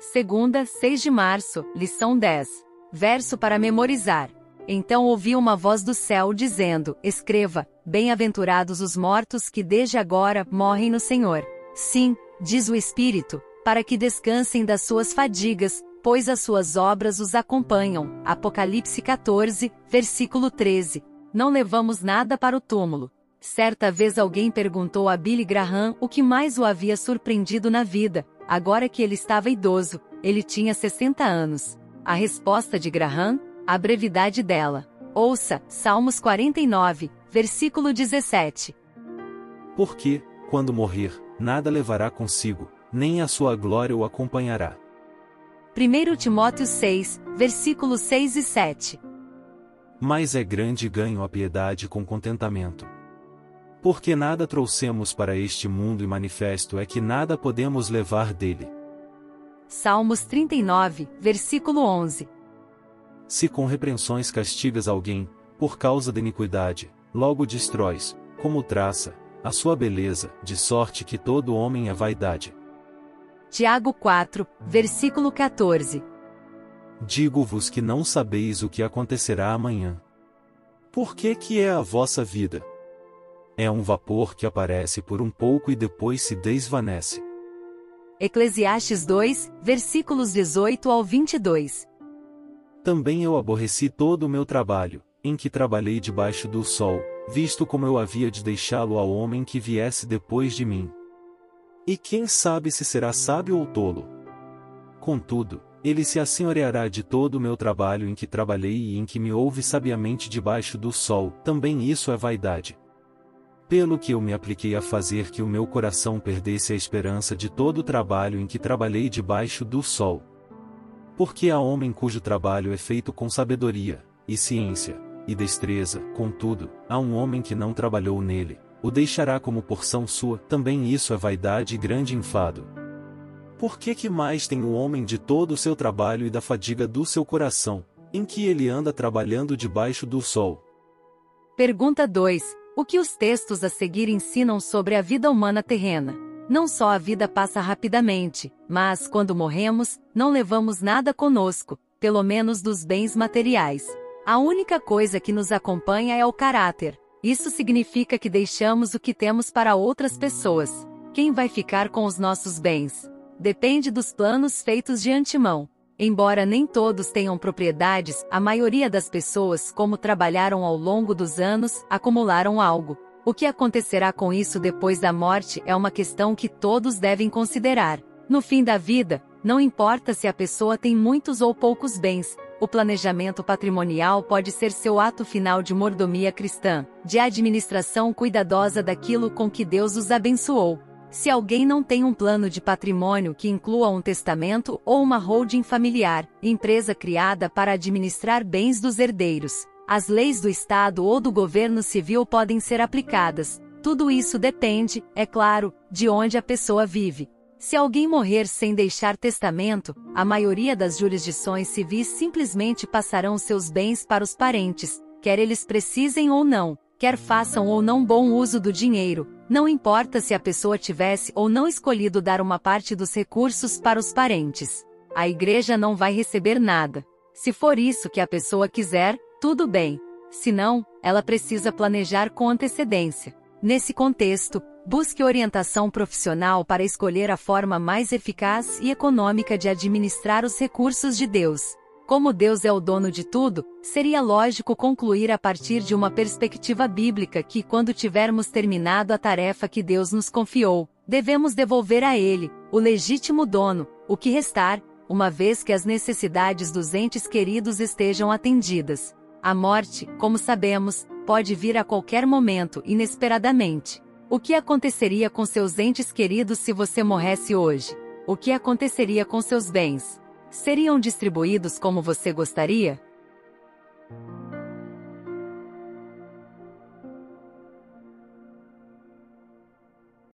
Segunda, 6 de março, lição 10. Verso para memorizar. Então ouvi uma voz do céu dizendo: Escreva: Bem-aventurados os mortos que desde agora morrem no Senhor. Sim, diz o Espírito, para que descansem das suas fadigas, pois as suas obras os acompanham. Apocalipse 14, versículo 13. Não levamos nada para o túmulo. Certa vez alguém perguntou a Billy Graham o que mais o havia surpreendido na vida, agora que ele estava idoso, ele tinha 60 anos. A resposta de Graham? A brevidade dela. Ouça, Salmos 49, versículo 17. Porque, quando morrer, nada levará consigo, nem a sua glória o acompanhará. 1 Timóteo 6, versículos 6 e 7. Mas é grande ganho a piedade com contentamento. Porque nada trouxemos para este mundo e manifesto é que nada podemos levar dele. Salmos 39, versículo 11. Se com repreensões castigas alguém, por causa da iniquidade, logo destróis, como traça, a sua beleza, de sorte que todo homem é vaidade. Tiago 4, versículo 14. Digo-vos que não sabeis o que acontecerá amanhã. Por que que é a vossa vida? É um vapor que aparece por um pouco e depois se desvanece. Eclesiastes 2, versículos 18 ao 22. Também eu aborreci todo o meu trabalho, em que trabalhei debaixo do sol, visto como eu havia de deixá-lo ao homem que viesse depois de mim. E quem sabe se será sábio ou tolo? Contudo, ele se assenhoreará de todo o meu trabalho em que trabalhei e em que me ouve sabiamente debaixo do sol, também isso é vaidade. Pelo que eu me apliquei a fazer que o meu coração perdesse a esperança de todo o trabalho em que trabalhei debaixo do sol. Porque há homem cujo trabalho é feito com sabedoria, e ciência, e destreza, contudo, há um homem que não trabalhou nele, o deixará como porção sua, também isso é vaidade e grande enfado. Por que que mais tem o homem de todo o seu trabalho e da fadiga do seu coração, em que ele anda trabalhando debaixo do sol? Pergunta 2. O que os textos a seguir ensinam sobre a vida humana terrena? Não só a vida passa rapidamente, mas, quando morremos, não levamos nada conosco, pelo menos dos bens materiais. A única coisa que nos acompanha é o caráter, isso significa que deixamos o que temos para outras pessoas. Quem vai ficar com os nossos bens? Depende dos planos feitos de antemão. Embora nem todos tenham propriedades, a maioria das pessoas, como trabalharam ao longo dos anos, acumularam algo. O que acontecerá com isso depois da morte é uma questão que todos devem considerar. No fim da vida, não importa se a pessoa tem muitos ou poucos bens, o planejamento patrimonial pode ser seu ato final de mordomia cristã, de administração cuidadosa daquilo com que Deus os abençoou. Se alguém não tem um plano de patrimônio que inclua um testamento ou uma holding familiar, empresa criada para administrar bens dos herdeiros, as leis do Estado ou do governo civil podem ser aplicadas. Tudo isso depende, é claro, de onde a pessoa vive. Se alguém morrer sem deixar testamento, a maioria das jurisdições civis simplesmente passarão seus bens para os parentes, quer eles precisem ou não, quer façam ou não bom uso do dinheiro, não importa se a pessoa tivesse ou não escolhido dar uma parte dos recursos para os parentes. A igreja não vai receber nada. Se for isso que a pessoa quiser, tudo bem. Se não, ela precisa planejar com antecedência. Nesse contexto, busque orientação profissional para escolher a forma mais eficaz e econômica de administrar os recursos de Deus. Como Deus é o dono de tudo, seria lógico concluir a partir de uma perspectiva bíblica que, quando tivermos terminado a tarefa que Deus nos confiou, devemos devolver a Ele, o legítimo dono, o que restar, uma vez que as necessidades dos entes queridos estejam atendidas. A morte, como sabemos, pode vir a qualquer momento, inesperadamente. O que aconteceria com seus entes queridos se você morresse hoje? O que aconteceria com seus bens? Seriam distribuídos como você gostaria?